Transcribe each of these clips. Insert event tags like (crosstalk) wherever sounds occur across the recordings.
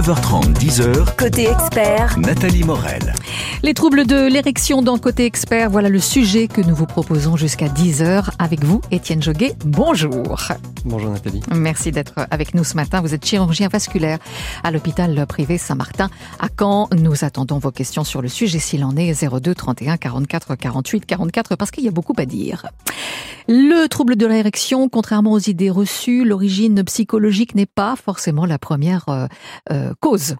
9h30, 10h. Côté expert, Nathalie Morel. Les troubles de l'érection dans Côté Expert, voilà le sujet que nous vous proposons jusqu'à 10h avec vous, Étienne Joguet. Bonjour. Bonjour Nathalie. Merci d'être avec nous ce matin. Vous êtes chirurgien vasculaire à l'hôpital privé Saint-Martin à Caen. Nous attendons vos questions sur le sujet s'il en est 02 31 44 48 44 parce qu'il y a beaucoup à dire. Le trouble de l'érection, contrairement aux idées reçues, l'origine psychologique n'est pas forcément la première euh, euh, cause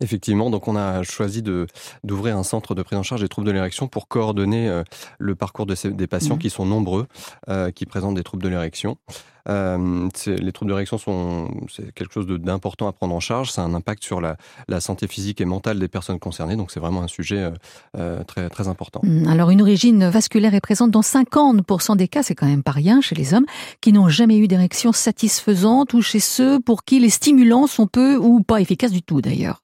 Effectivement, donc on a choisi de d'ouvrir un centre de prise en charge des troubles de l'érection pour coordonner euh, le parcours de ces, des patients mmh. qui sont nombreux, euh, qui présentent des troubles de l'érection. Euh, les troubles de l'érection sont c'est quelque chose d'important à prendre en charge. Ça a un impact sur la, la, santé physique et mentale des personnes concernées. Donc c'est vraiment un sujet euh, euh très très important. Mmh, alors une origine vasculaire est présente dans 50% des cas, c'est quand même pas rien chez les hommes qui n'ont jamais eu d'érection satisfaisante ou chez ceux pour qui les stimulants sont peu ou pas efficaces du tout d'ailleurs.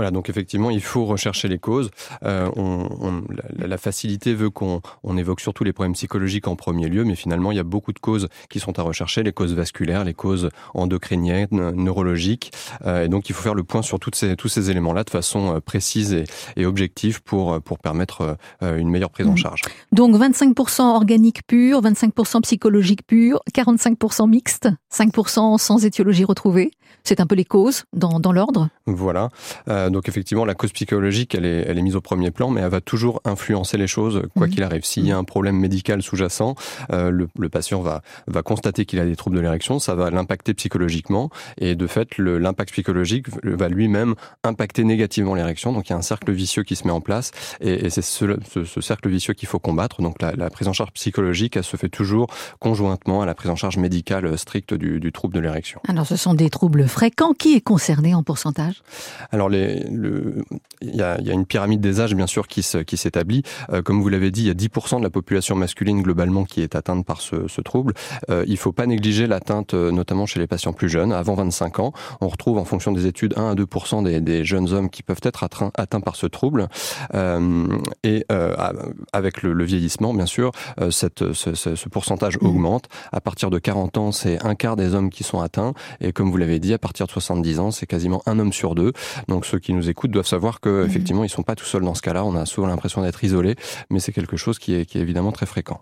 Voilà, donc effectivement, il faut rechercher les causes. Euh, on, on, la, la, facilité veut qu'on on évoque surtout les problèmes psychologiques en premier lieu, mais finalement, il y a beaucoup de causes qui sont à rechercher, les causes vasculaires, les causes endocriniennes, neurologiques. Euh, et donc, il faut faire le point sur toutes ces, tous ces éléments-là de façon euh, précise et, et, objective pour, pour permettre une meilleure prise en mmh. charge. Donc, 25% organique pur, 25% psychologique pur, 45% mixte, 5% sans étiologie retrouvée. C'est un peu les causes dans, dans l'ordre? Voilà. Euh, donc effectivement, la cause psychologique, elle est, elle est mise au premier plan, mais elle va toujours influencer les choses, quoi mmh. qu'il arrive. S'il y a un problème médical sous-jacent, euh, le, le, patient va, va constater qu'il a des troubles de l'érection, ça va l'impacter psychologiquement, et de fait, l'impact psychologique va lui-même impacter négativement l'érection. Donc il y a un cercle vicieux qui se met en place, et, et c'est ce, ce, ce, cercle vicieux qu'il faut combattre. Donc la, la, prise en charge psychologique, elle se fait toujours conjointement à la prise en charge médicale stricte du, du trouble de l'érection. Alors ce sont des troubles fréquents. Qui est concerné en pourcentage? Alors les, le, il y, a, il y a une pyramide des âges bien sûr qui, s'établit. Euh, comme vous l'avez dit, il y a 10% de la population masculine globalement qui est atteinte par ce, ce trouble. Euh, il ne faut pas négliger l'atteinte, euh, notamment chez les patients plus jeunes, avant 25 ans. On retrouve en fonction des études 1 à 2% des, des jeunes hommes qui peuvent être atteints, atteints par ce trouble. Euh, et avec le, le, vieillissement, bien sûr, cette, ce, ce, ce pourcentage mmh. augmente. À partir de 40 ans, c'est un quart des hommes qui sont atteints. Et comme vous l'avez dit, à partir de 70 ans, c'est quasiment un homme sur deux. Donc ceux qui nous écoutent doivent savoir que mmh. effectivement, ils sont pas tout seuls dans ce cas-là. On a souvent l'impression d'être isolés, mais c'est quelque chose qui est, qui est évidemment très fréquent.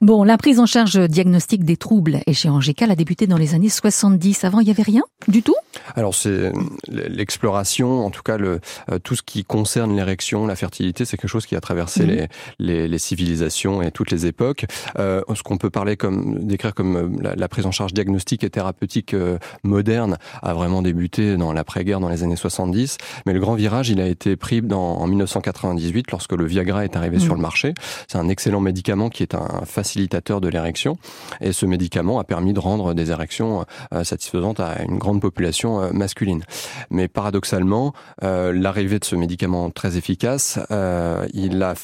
Bon, la prise en charge diagnostique des troubles et chirurgicales a débuté dans les années 70. Avant, il y avait rien du tout? Alors c'est l'exploration, en tout cas le euh, tout ce qui concerne l'érection, la fertilité, c'est quelque chose qui a traversé mmh. les, les, les, civilisations et toutes les époques. Euh, ce qu'on peut parler comme décrire comme euh, la, la, prise en charge diagnostique et thérapeutique euh, moderne a vraiment débuté dans l'après-guerre, dans les années 70. Mais le grand virage, il a été pris dans, en 1998 lorsque le Viagra est arrivé mmh. sur le marché. C'est un excellent médicament qui est un facilitateur de l'érection. Et ce médicament a permis de rendre des érections euh, satisfaisantes à une grande population euh, masculine. Mais paradoxalement, euh, l'arrivée de ce médicament très efficace, euh, il a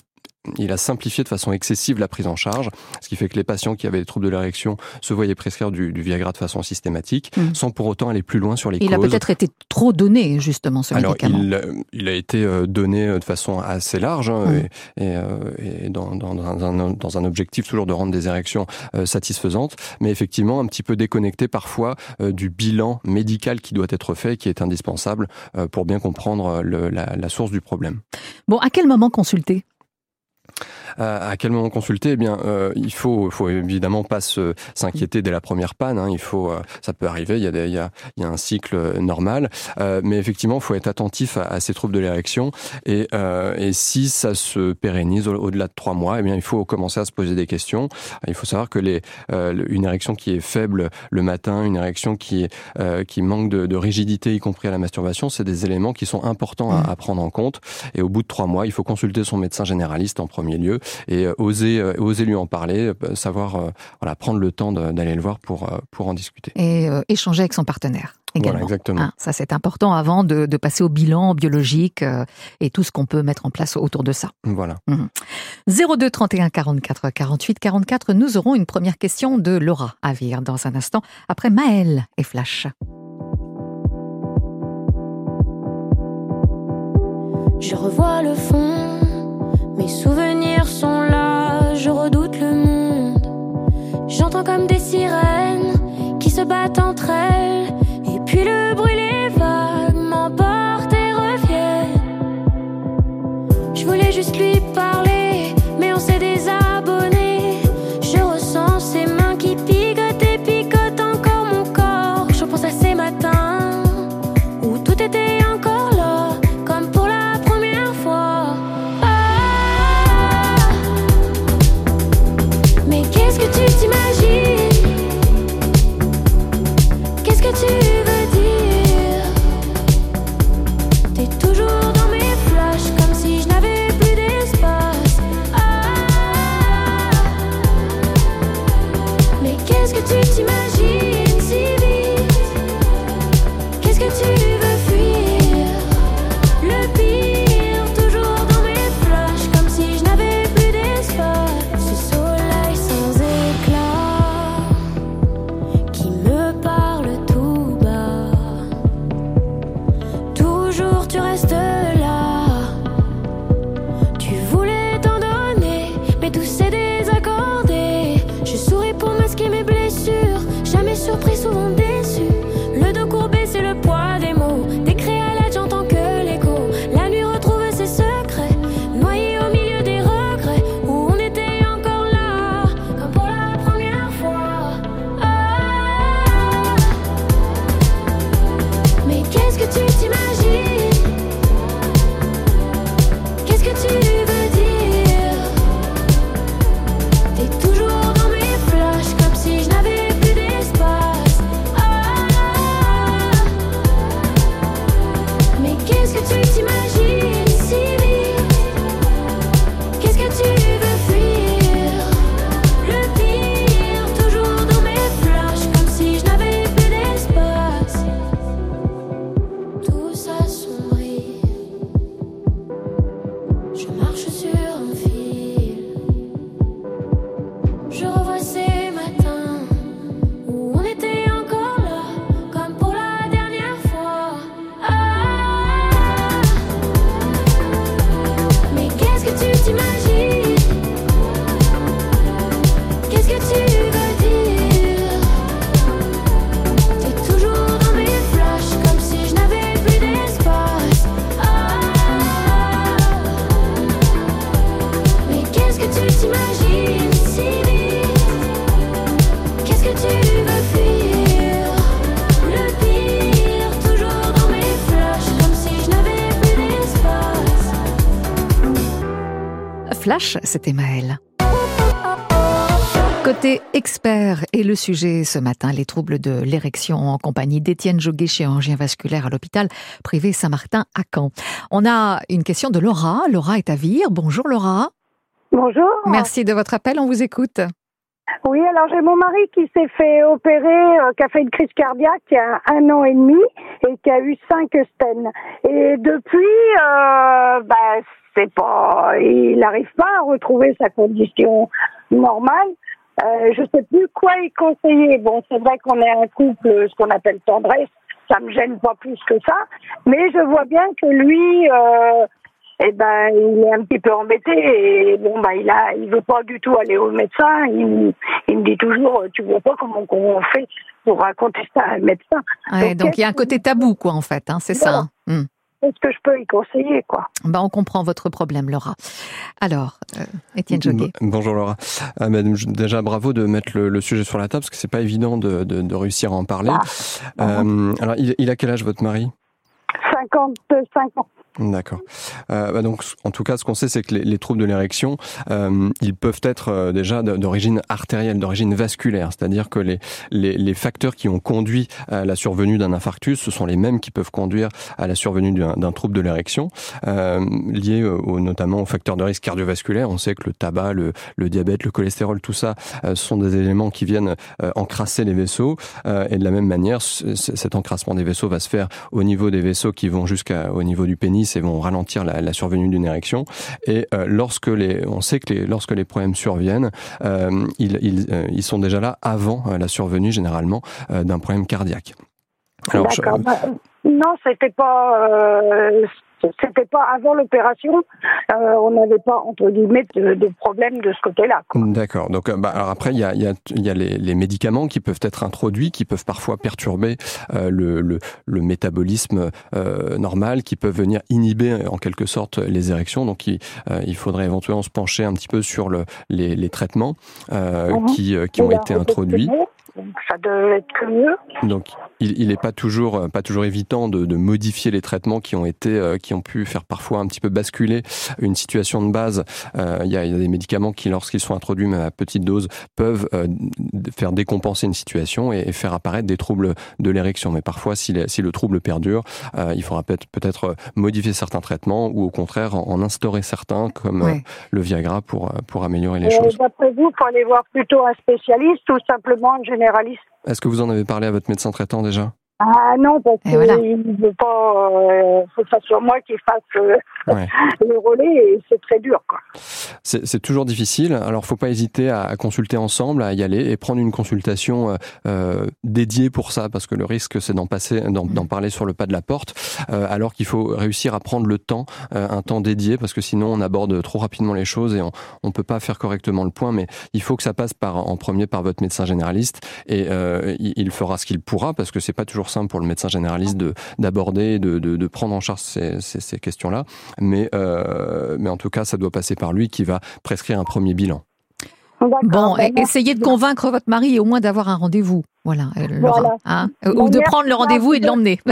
il a simplifié de façon excessive la prise en charge, ce qui fait que les patients qui avaient des troubles de l'érection se voyaient prescrire du, du, Viagra de façon systématique, mmh. sans pour autant aller plus loin sur les il causes. Il a peut-être été trop donné, justement, ce Alors, médicament. Il, il, a été euh, donné euh, de façon assez large mmh. et, et, euh, et dans, dans, dans, un, dans, un, objectif toujours de rendre des érections satisfaisantes, mais effectivement un petit peu déconnecté parfois du bilan médical qui doit être fait, qui est indispensable pour bien comprendre le, la, la source du problème. Bon, à quel moment consulter? À, à quel moment consulter? Eh bien, euh, il faut, faut évidemment pas se s'inquiéter dès la première panne. Hein. Il faut, euh, ça peut arriver. Il y a, des, il y a, il y a un cycle normal, euh, mais effectivement, il faut être attentif à, à ces troubles de l'érection. Et, euh, et si ça se pérennise au-delà de trois mois, eh bien, il faut commencer à se poser des questions. Il faut savoir que les, euh, une érection qui est faible le matin, une érection qui, euh, qui manque de, de rigidité, y compris à la masturbation, c'est des éléments qui sont importants à, à prendre en compte. Et au bout de trois mois, il faut consulter son médecin généraliste en premier lieu et euh, oser, euh, oser lui en parler, euh, savoir voilà, prendre le temps d'aller le voir pour, pour en discuter. Et euh, échanger avec son partenaire. Également. Voilà, exactement. Hein, ça, c'est important avant de, de, passer au bilan biologique euh, et tout ce qu'on peut mettre en place autour de ça. Voilà. Mmh. 02 31 44 48 44, nous aurons une première question de Laura Avir dans un instant, après Maël et Flash. Je revois le fond, mes souvenirs sont là, je redoute le monde. J'entends comme des sirènes qui se battent entre elles, c'était Maëlle. Côté expert et le sujet ce matin, les troubles de l'érection en compagnie d'Étienne Joguet, chirurgien vasculaire à l'hôpital privé Saint-Martin à Caen. On a une question de Laura. Laura est à Vire. Bonjour Laura. Bonjour. Merci de votre appel, on vous écoute. Oui, alors j'ai mon mari qui s'est fait opérer, euh, qui a fait une crise cardiaque il y a un an et demi et qui a eu cinq stènes. Et depuis, euh, bah, c'est pas, il n'arrive pas à retrouver sa condition normale. Euh, je sais plus quoi y conseiller. Bon, c'est vrai qu'on est un couple, ce qu'on appelle tendresse, ça me gêne pas plus que ça, mais je vois bien que lui, euh, eh ben, il est un petit peu embêté et bon, bah, il a, il veut pas du tout aller au médecin. Il, il me dit toujours, tu vois pas comment on fait pour raconter ça à un médecin. Ouais, donc, il y a un côté tabou, quoi, en fait, hein, c'est ça. Hmm. Est-ce que je peux y conseiller, quoi? Bah, On comprend votre problème, Laura. Alors, euh, Étienne Joguet. Bonjour Laura. Euh, déjà, bravo de mettre le, sujet sur la table, parce que c'est pas évident de, de, de, réussir à en parler. Ah. Euh, alors, il, il, a quel âge, votre mari? 55 ans. D'accord. Euh, bah donc, en tout cas, ce qu'on sait, c'est que les, les, troubles de l'érection, euh, ils peuvent être euh, déjà d'origine artérielle, d'origine vasculaire, c'est-à-dire que les, les, les, facteurs qui ont conduit à la survenue d'un infarctus, ce sont les mêmes qui peuvent conduire à la survenue d'un trouble de l'érection, euh, liés au, notamment aux facteurs de risque cardiovasculaire. On sait que le tabac, le, le diabète, le cholestérol, tout ça, euh, sont des éléments qui viennent euh, encrasser les vaisseaux. et de la même manière, cet encrassement des vaisseaux va se faire au niveau des vaisseaux qui vont jusqu'au niveau du pénis et vont ralentir la, survenue d'une érection. Et euh, lorsque les, on sait que les, lorsque les problèmes surviennent, euh, ils, ils, euh, ils, sont déjà là avant la survenue généralement d'un problème cardiaque. Alors, je... non, c'était pas c'était pas avant l'opération, euh, on n'avait pas entre guillemets de, de problème de ce côté-là. D'accord. Donc, bah, alors après, il y a, y a, y a les, les, médicaments qui peuvent être introduits, qui peuvent parfois perturber euh, le, le, le, métabolisme euh, normal, qui peuvent venir inhiber en quelque sorte les érections. Donc, il, euh, il faudrait éventuellement se pencher un petit peu sur le, les, les traitements mmh. qui, qui ont été introduits. Ça devait être que mieux. Donc, il n'est pas toujours euh, pas toujours évident de, de, modifier les traitements qui ont été euh, qui ont pu faire parfois un petit peu basculer une situation de base. Euh, il y, a, y, a, des médicaments qui, lorsqu'ils sont introduits même à petite dose, peuvent euh, faire décompenser une situation et, et, faire apparaître des troubles de l'érection. Mais parfois, si, les, si, le trouble perdure, euh, il faudra peut-être modifier certains traitements ou au contraire en, en instaurer certains comme le Viagra pour pour améliorer les choses. D'après vous, il faut aller voir plutôt un spécialiste ou simplement un généraliste? Est-ce que vous en avez parlé à votre médecin traitant déjà? Ah non, parce qu'il voilà. ne veut pas euh, que ce soit moi qui fasse euh, ouais. (laughs) le relais et c'est très dur. C'est toujours difficile. Alors, faut pas hésiter à, à, consulter ensemble, à y aller et prendre une consultation euh, euh dédiée pour ça, parce que le risque, c'est d'en passer, d'en parler sur le pas de la porte, euh, alors qu'il faut réussir à prendre le temps, euh, un temps dédié, parce que sinon, on aborde trop rapidement les choses et on ne peut pas faire correctement le point. Mais il faut que ça passe par, en premier par votre médecin généraliste et il, il fera ce qu'il pourra, parce que c'est pas toujours simple pour le médecin généraliste d'aborder, de, de, de, prendre en charge ces, ces, ces questions-là. Mais, euh, mais en tout cas, ça doit passer par lui qui va prescrire un premier bilan. Bon, essayez de convaincre votre mari au moins d'avoir un rendez-vous. Voilà, euh, Laura. Voilà. Hein Ou de prendre le rendez-vous et de l'emmener. (laughs)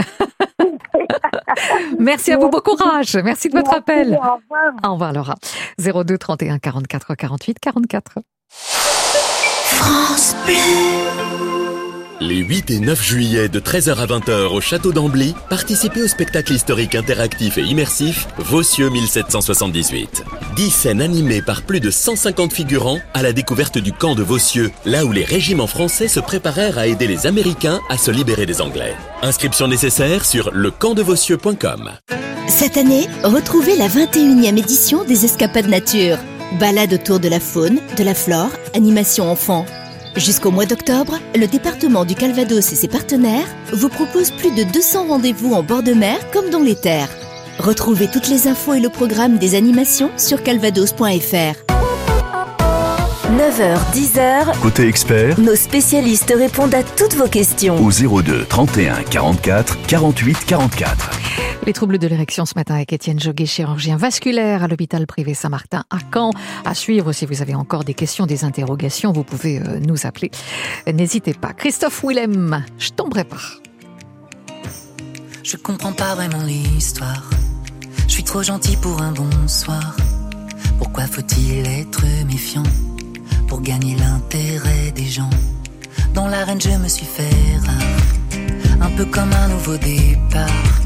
Merci à vous, bon courage. Merci de votre Merci, appel. Au revoir. Au revoir, Laura. 02 31 44 48 44. France Bleu. Les 8 et 9 juillet de 13h à 20h au Château d'Ambly, participez au spectacle historique interactif et immersif Vossieux 1778. 10 scènes animées par plus de 150 figurants à la découverte du camp de Vossieux, là où les régiments français se préparèrent à aider les Américains à se libérer des Anglais. Inscription nécessaire sur lecampdevossieux.com. Cette année, retrouvez la 21e édition des Escapades Nature. Balade autour de la faune, de la flore, animation enfant. Jusqu'au mois d'octobre, le département du Calvados et ses partenaires vous proposent plus de 200 rendez-vous en bord de mer comme dans les terres. Retrouvez toutes les infos et le programme des animations sur calvados.fr. 9h, 10h. Côté expert, nos spécialistes répondent à toutes vos questions. Au 02 31 44 48 44. Les troubles de l'érection ce matin avec Étienne Joguet, chirurgien vasculaire à l'hôpital privé Saint-Martin à Caen. À suivre, si vous avez encore des questions, des interrogations, vous pouvez euh, nous appeler. N'hésitez pas. Christophe Willem, je tomberai pas. Je comprends pas vraiment l'histoire. Je suis trop gentil pour un bonsoir. Pourquoi faut-il être méfiant pour gagner l'intérêt des gens? Dans l'arène, je me suis fait rare. Un peu comme un nouveau départ.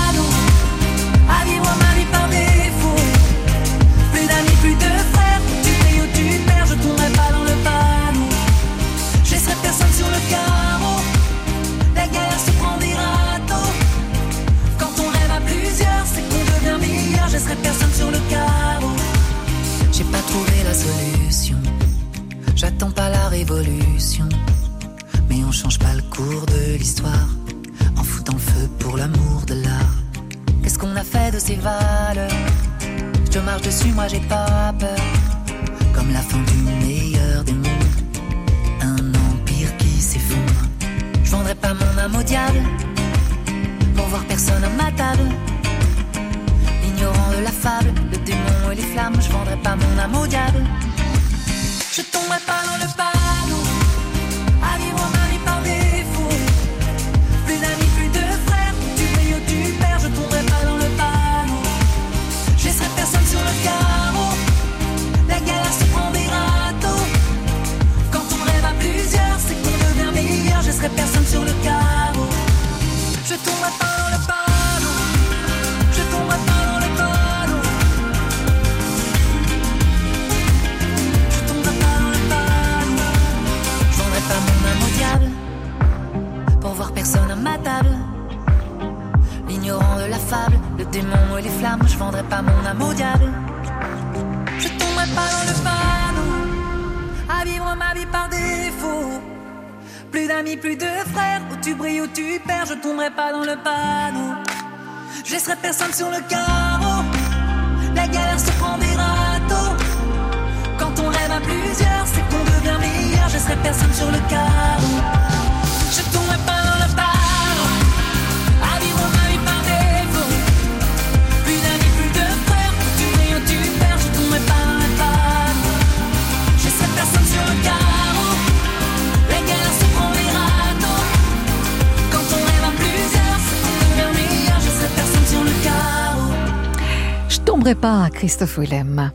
Ressembleraient pas Christophe Willem.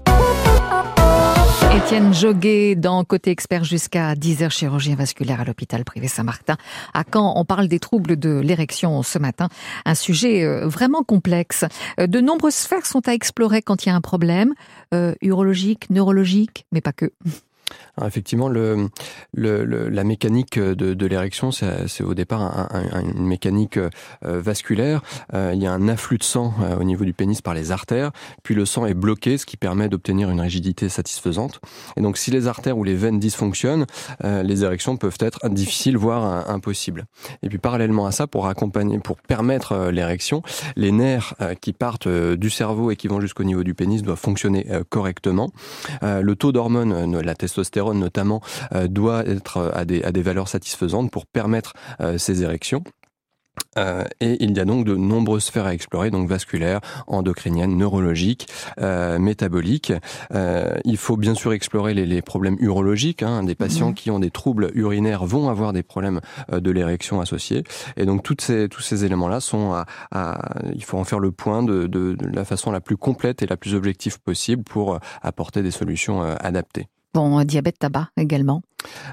Étienne Joguet dans Côté Expert jusqu'à 10h, chirurgien vasculaire à l'hôpital privé Saint-Martin. À Caen, on parle des troubles de l'érection ce matin. Un sujet euh, vraiment complexe. Euh, de nombreuses sphères sont à explorer quand il y a un problème, euh, urologique, neurologique, mais pas que effectivement, le, le, la mécanique de, de l'érection, c'est au départ un, une mécanique euh, vasculaire. Euh, il y a un afflux de sang euh, au niveau du pénis par les artères, puis le sang est bloqué, ce qui permet d'obtenir une rigidité satisfaisante. Et donc, si les artères ou les veines dysfonctionnent, les érections peuvent être difficiles, voire impossibles. Et puis, parallèlement à ça, pour accompagner, pour permettre l'érection, les nerfs qui partent du cerveau et qui vont jusqu'au niveau du pénis doivent fonctionner correctement. Le taux d'hormones, la testostérone, notamment euh, doit être à des, à des valeurs satisfaisantes pour permettre euh, ces érections. Euh, et il y a donc de nombreuses sphères à explorer, donc vasculaires, endocriniennes, neurologiques, euh, métaboliques. Euh, il faut bien sûr explorer les, les problèmes urologiques. Hein. Des patients mhm. qui ont des troubles urinaires vont avoir des problèmes euh, de l'érection associés. Et donc toutes ces, tous ces éléments-là sont à, à, il faut en faire le point de, de, de, la façon la plus complète et la plus objective possible pour apporter des solutions adaptées. Bon, diabète, tabac également.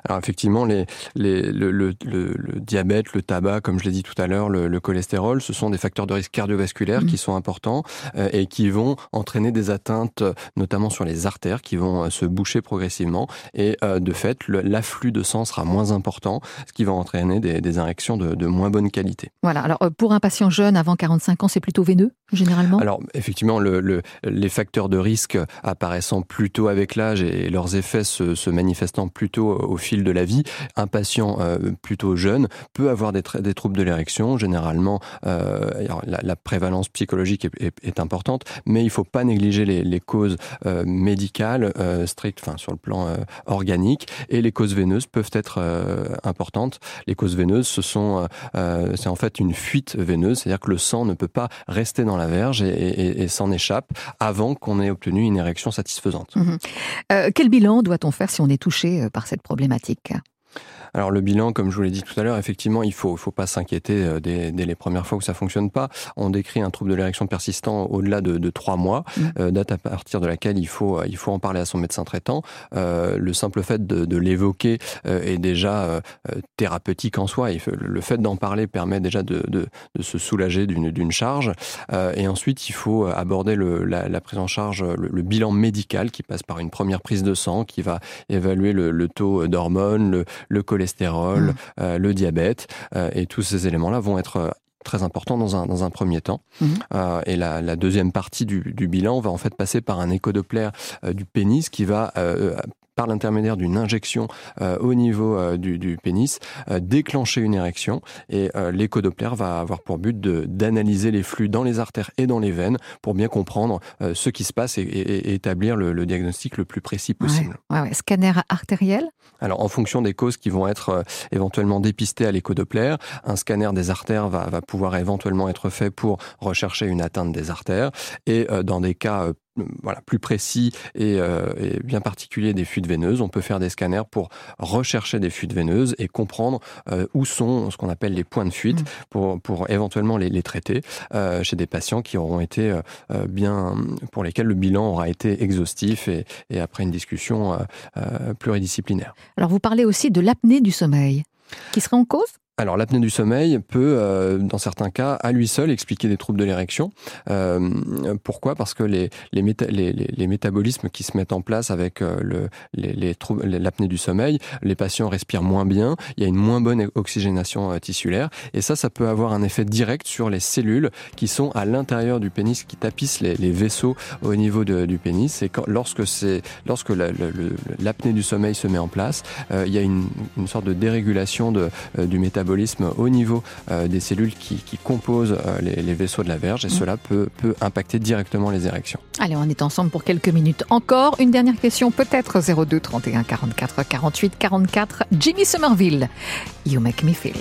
Alors effectivement, les, les, le, le, le, diabète, le tabac, comme je l'ai dit tout à l'heure, le, cholestérol, ce sont des facteurs de risque cardiovasculaire mmh. qui sont importants euh, et qui vont entraîner des atteintes, notamment sur les artères, qui vont euh, se boucher progressivement. Et euh, de fait, l'afflux de sang sera moins important, ce qui va entraîner des, des injections de, de, moins bonne qualité. Voilà. Alors pour un patient jeune avant 45 ans, c'est plutôt veineux généralement? Alors effectivement, les facteurs de risque apparaissant plutôt avec l'âge et leurs effets se, se manifestant plutôt au fil de la vie. Un patient euh, plutôt jeune peut avoir des, troubles de l'érection. Généralement, euh, la, prévalence psychologique est, importante, mais il ne faut pas négliger les, causes euh, médicales strictes, enfin sur le plan organique, et les causes veineuses peuvent être importantes. Les causes veineuses, ce sont, c'est en fait une fuite veineuse, c'est-à-dire que le sang ne peut pas rester dans la verge et s'en échappe avant qu'on ait obtenu une érection satisfaisante. Mmh. quel bilan doit-on faire si on est touché par cette problématique alors le bilan, comme je vous l'ai dit tout à l'heure, effectivement, il faut, faut pas s'inquiéter euh, dès, dès, les premières fois où ça fonctionne pas. On décrit un trouble de l'érection persistant au-delà de, de, trois mois, mmh. euh, date à partir de laquelle il faut, il faut en parler à son médecin traitant. Euh, le simple fait de, de l'évoquer euh, est déjà euh, thérapeutique en soi. Et le fait d'en parler permet déjà de, se soulager d'une charge. Euh, et ensuite, il faut aborder le, la, la, prise en charge, le, le, bilan médical qui passe par une première prise de sang, qui va évaluer le, le taux d'hormones, le, le cholestérol mmh. euh, le diabète, euh, et tous ces éléments-là vont être euh, très importants dans un, dans un premier temps. Mmh. Euh, et la, la, deuxième partie du, du, bilan va en fait passer par un échodoplaire euh, du pénis qui va euh, par l'intermédiaire d'une injection euh, au niveau euh, du, du, pénis, euh, déclencher une érection. Et l'échodoppler va avoir pour but d'analyser les flux dans les artères et dans les veines pour bien comprendre ce qui se passe et, et, et établir le, le, diagnostic le plus précis possible. Ouais, ouais, ouais. Scanner artériel? Alors, en fonction des causes qui vont être éventuellement dépistées à l'échodoppler, un scanner des artères va, va pouvoir éventuellement être fait pour rechercher une atteinte des artères. Et dans des cas voilà, plus précis et, euh, et, bien particulier des fuites veineuses. On peut faire des scanners pour rechercher des fuites veineuses et comprendre euh, où sont ce qu'on appelle les points de fuite mmh. pour, pour éventuellement les, les traiter euh, chez des patients qui auront été euh, euh, bien, pour lesquels le bilan aura été exhaustif et, et après une discussion euh, pluridisciplinaire. Alors vous parlez aussi de l'apnée du sommeil qui serait en cause? Alors l'apnée du sommeil peut, euh, dans certains cas, à lui seul expliquer des troubles de l'érection. Euh, pourquoi? Parce que les, les, les, les, métabolismes qui se mettent en place avec euh, le, les, l'apnée du sommeil, les patients respirent moins bien, il y a une moins bonne oxygénation euh, tissulaire, et ça, ça peut avoir un effet direct sur les cellules qui sont à l'intérieur du pénis, qui tapissent les, vaisseaux au niveau du pénis. Et quand, lorsque c'est lorsque l'apnée la, du sommeil se met en place, euh, il y a une, une sorte de dérégulation de, du métabolisme métabolisme au niveau euh, des cellules qui, qui composent euh, les, les, vaisseaux de la verge et mmh. cela peut, peut impacter directement les érections. Allez, on est ensemble pour quelques minutes encore. Une dernière question, peut-être 02 31 44 48 44. Jimmy Somerville, You Make Me Feel.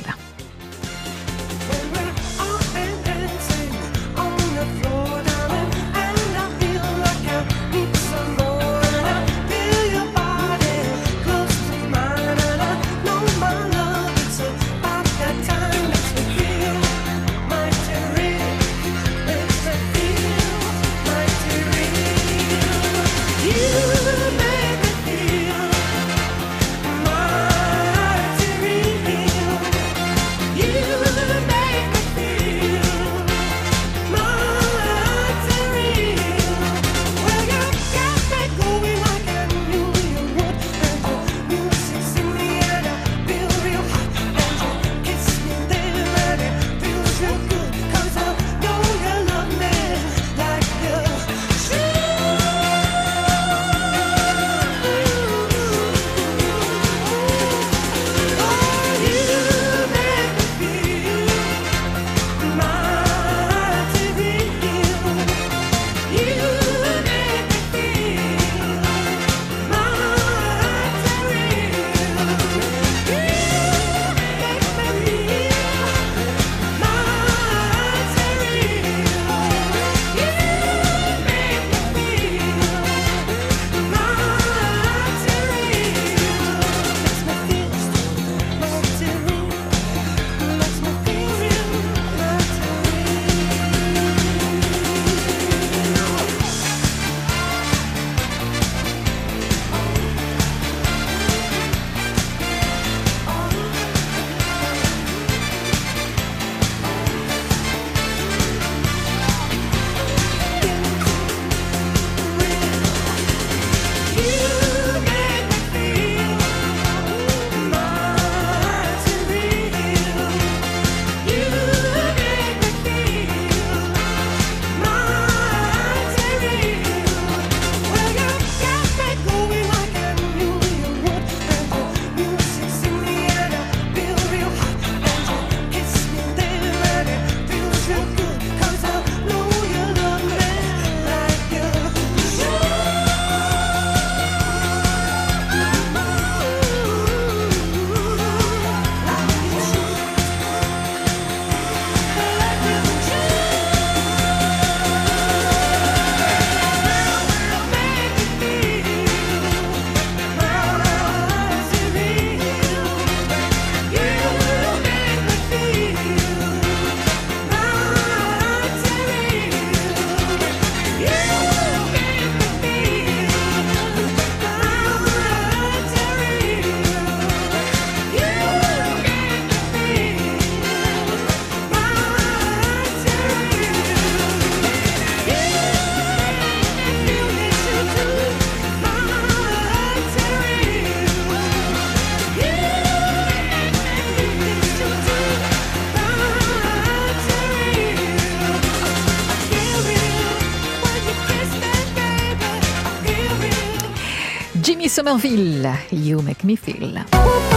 Somerville, You Make Me Feel.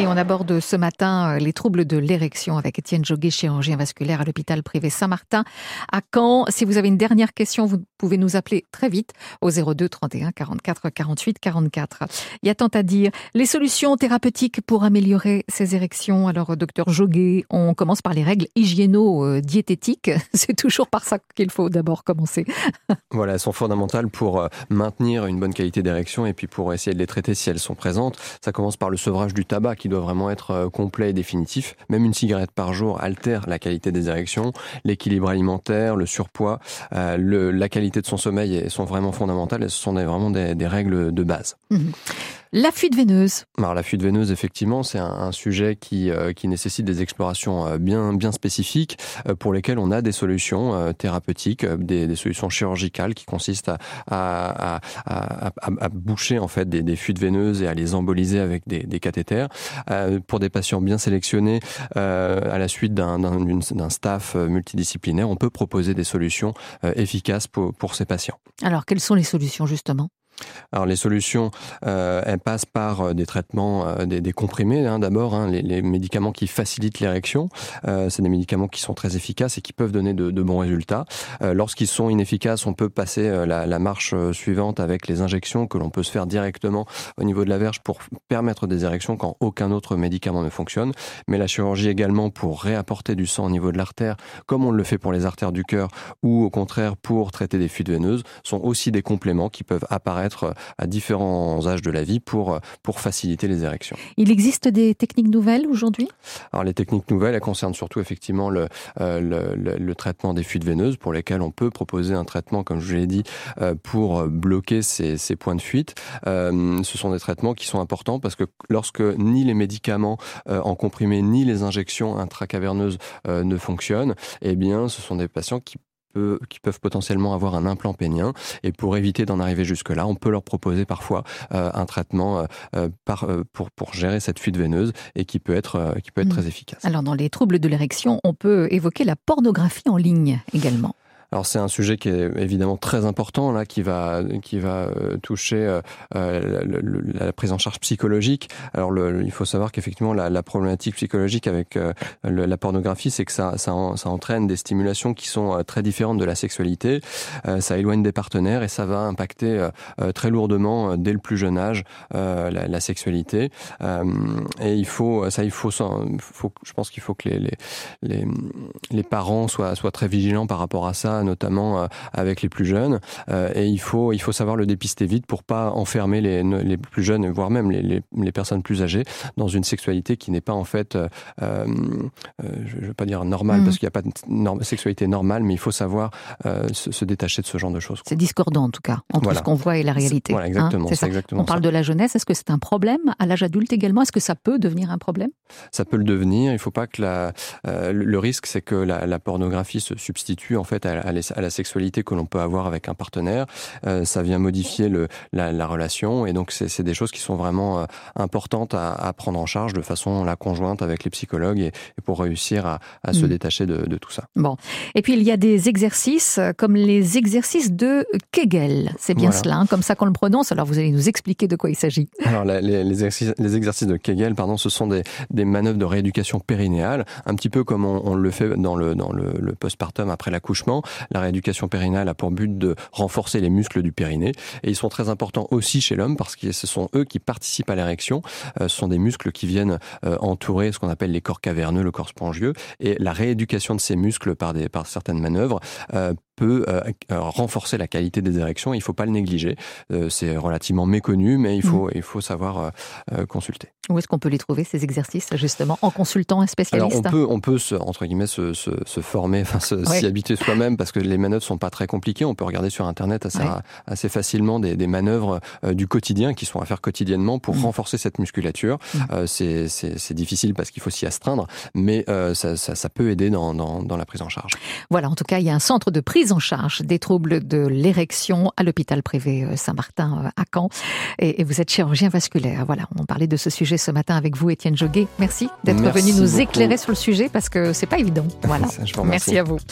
Et on aborde ce matin euh, les troubles de l'érection avec Étienne Joguet, chirurgien vasculaire à l'hôpital privé Saint-Martin à Caen. Si vous avez une dernière question, vous pouvez nous appeler très vite au 02 31 44 48 44. Il y a tant à dire. Les solutions thérapeutiques pour améliorer ces érections. Alors, docteur Joguet, on commence par les règles hygiéno-diététiques. (laughs) C'est toujours par ça qu'il faut d'abord commencer. (laughs) Voilà, elles sont fondamentales pour euh, maintenir une bonne qualité d'érection et puis pour essayer de les traiter si elles sont présentes. Ça commence par le sevrage du tabac qui doit vraiment être euh, complet et définitif. Même une cigarette par jour altère la qualité des érections, l'équilibre alimentaire, le surpoids, euh, le, la qualité de son sommeil sont vraiment fondamentales et ce sont des, vraiment des, règles de base. Mmh. La fuite veineuse. Alors la fuite veineuse, effectivement, c'est un, un, sujet qui, euh, qui nécessite des explorations euh, bien, bien spécifiques euh, pour lesquelles on a des solutions thérapeutiques, des, des, solutions chirurgicales qui consistent à, à, à, à boucher en fait des, des, fuites veineuses et à les emboliser avec des, des cathéters. Pour des patients bien sélectionnés, à la suite d'un staff multidisciplinaire, on peut proposer des solutions efficaces pour, pour ces patients. Alors quelles sont les solutions justement? Alors les solutions, euh, elles passent par euh, des traitements, euh, des, comprimés hein, d'abord, hein, les, médicaments qui facilitent l'érection. Euh, c'est des médicaments qui sont très efficaces et qui peuvent donner de, bons résultats. Lorsqu'ils sont inefficaces, on peut passer la marche suivante avec les injections que l'on peut se faire directement au niveau de la verge pour permettre des érections quand aucun autre médicament ne fonctionne. Mais la chirurgie également pour réapporter du sang au niveau de l'artère, comme on le fait pour les artères du cœur, ou au contraire pour traiter des fuites veineuses, sont aussi des compléments qui peuvent apparaître à différents âges de la vie pour, pour faciliter les érections. Il existe des techniques nouvelles aujourd'hui? Alors les techniques nouvelles, elles concernent surtout effectivement le, euh, le, le, le, traitement des fuites veineuses pour lesquelles on peut proposer un traitement, comme je l'ai dit, euh, pour bloquer ces, ces, points de fuite. Euh, ce sont des traitements qui sont importants parce que lorsque ni les médicaments euh, en comprimé ni les injections intracaverneuses euh, ne fonctionnent, eh bien ce sont des patients qui peut, qui peuvent potentiellement avoir un implant pénien. Et pour éviter d'en arriver jusque-là, on peut leur proposer parfois euh, un traitement euh, par, euh, pour, pour gérer cette fuite veineuse et qui peut être, qui peut être mmh. très efficace. Alors, dans les troubles de l'érection, on peut évoquer la pornographie en ligne également. Alors c'est un sujet qui est évidemment très important là, qui va qui va euh, toucher euh, la, la, la, prise en charge psychologique. Alors le, il faut savoir qu'effectivement la, la, problématique psychologique avec euh, le, la pornographie, c'est que ça, ça, ça entraîne des stimulations qui sont euh, très différentes de la sexualité. Euh, ça éloigne des partenaires et ça va impacter euh, très lourdement dès le plus jeune âge la, la, sexualité. et il faut ça, il faut, faut je pense qu'il faut que les, les les les parents soient soient très vigilants par rapport à ça notamment euh, avec les plus jeunes. Euh, et il faut, il faut savoir le dépister vite pour pas enfermer les, les plus jeunes, voire même les, les, les personnes plus âgées, dans une sexualité qui n'est pas en fait, euh, euh, je ne veux pas dire normale, mmh. parce qu'il n'y a pas de norme, sexualité normale, mais il faut savoir euh, se, se, détacher de ce genre de choses. C'est discordant en tout cas, entre voilà. ce qu'on voit et la réalité. Voilà, exactement. Hein, ça. exactement On parle ça. de la jeunesse, est-ce que c'est un problème à l'âge adulte également? Est-ce que ça peut devenir un problème? Ça peut le devenir. Il ne faut pas que la, le risque, c'est que la, la, pornographie se substitue en fait à, à, à la sexualité que l'on peut avoir avec un partenaire. Euh, ça vient modifier le, la, la, relation et donc c'est des choses qui sont vraiment euh, importantes à, à, prendre en charge de façon la conjointe avec les psychologues et, et pour réussir à, à mmh. se détacher de, de, tout ça. Bon, et puis il y a des exercices comme les exercices de Kegel. C'est bien voilà. cela, hein, comme ça qu'on le prononce. Alors vous allez nous expliquer de quoi il s'agit. Alors les, les, exercices, les exercices de Kegel, pardon, ce sont des, des manœuvres de rééducation périnéale, un petit peu comme on, on le fait dans le, dans le, le postpartum après l'accouchement. La rééducation périnale a pour but de renforcer les muscles du périnée et ils sont très importants aussi chez l'homme parce que ce sont eux qui participent à l'érection. Euh, ce sont des muscles qui viennent euh, entourer ce qu'on appelle les corps caverneux, le corps spongieux et la rééducation de ces muscles par, des, par certaines manœuvres euh, peut euh, renforcer la qualité des érections. Il ne faut pas le négliger. Euh, c'est relativement méconnu, mais il faut, mmh. il faut savoir euh, consulter. Où est-ce qu'on peut les trouver ces exercices justement en consultant un spécialiste Alors on peut, on peut se, entre guillemets se, se, se former, enfin s'y oui. habituer soi-même parce que les manœuvres sont pas très compliquées. On peut regarder sur internet assez, facilement des, des manœuvres euh, du quotidien qui sont à faire quotidiennement pour mmh. renforcer cette musculature. Mmh. Euh, c'est difficile parce qu'il faut s'y astreindre, mais euh, ça, ça, ça, peut aider dans, dans, dans la prise en charge. Voilà, en tout cas, il y a un centre de prise en charge des troubles de l'érection à l'hôpital privé Saint-Martin à Caen. Et, vous êtes chirurgien vasculaire. Voilà, on parlait de ce sujet ce matin avec vous, Étienne Joguet. Merci d'être venu nous beaucoup. éclairer sur le sujet parce que c'est pas évident. (laughs) Voilà. Merci à vous.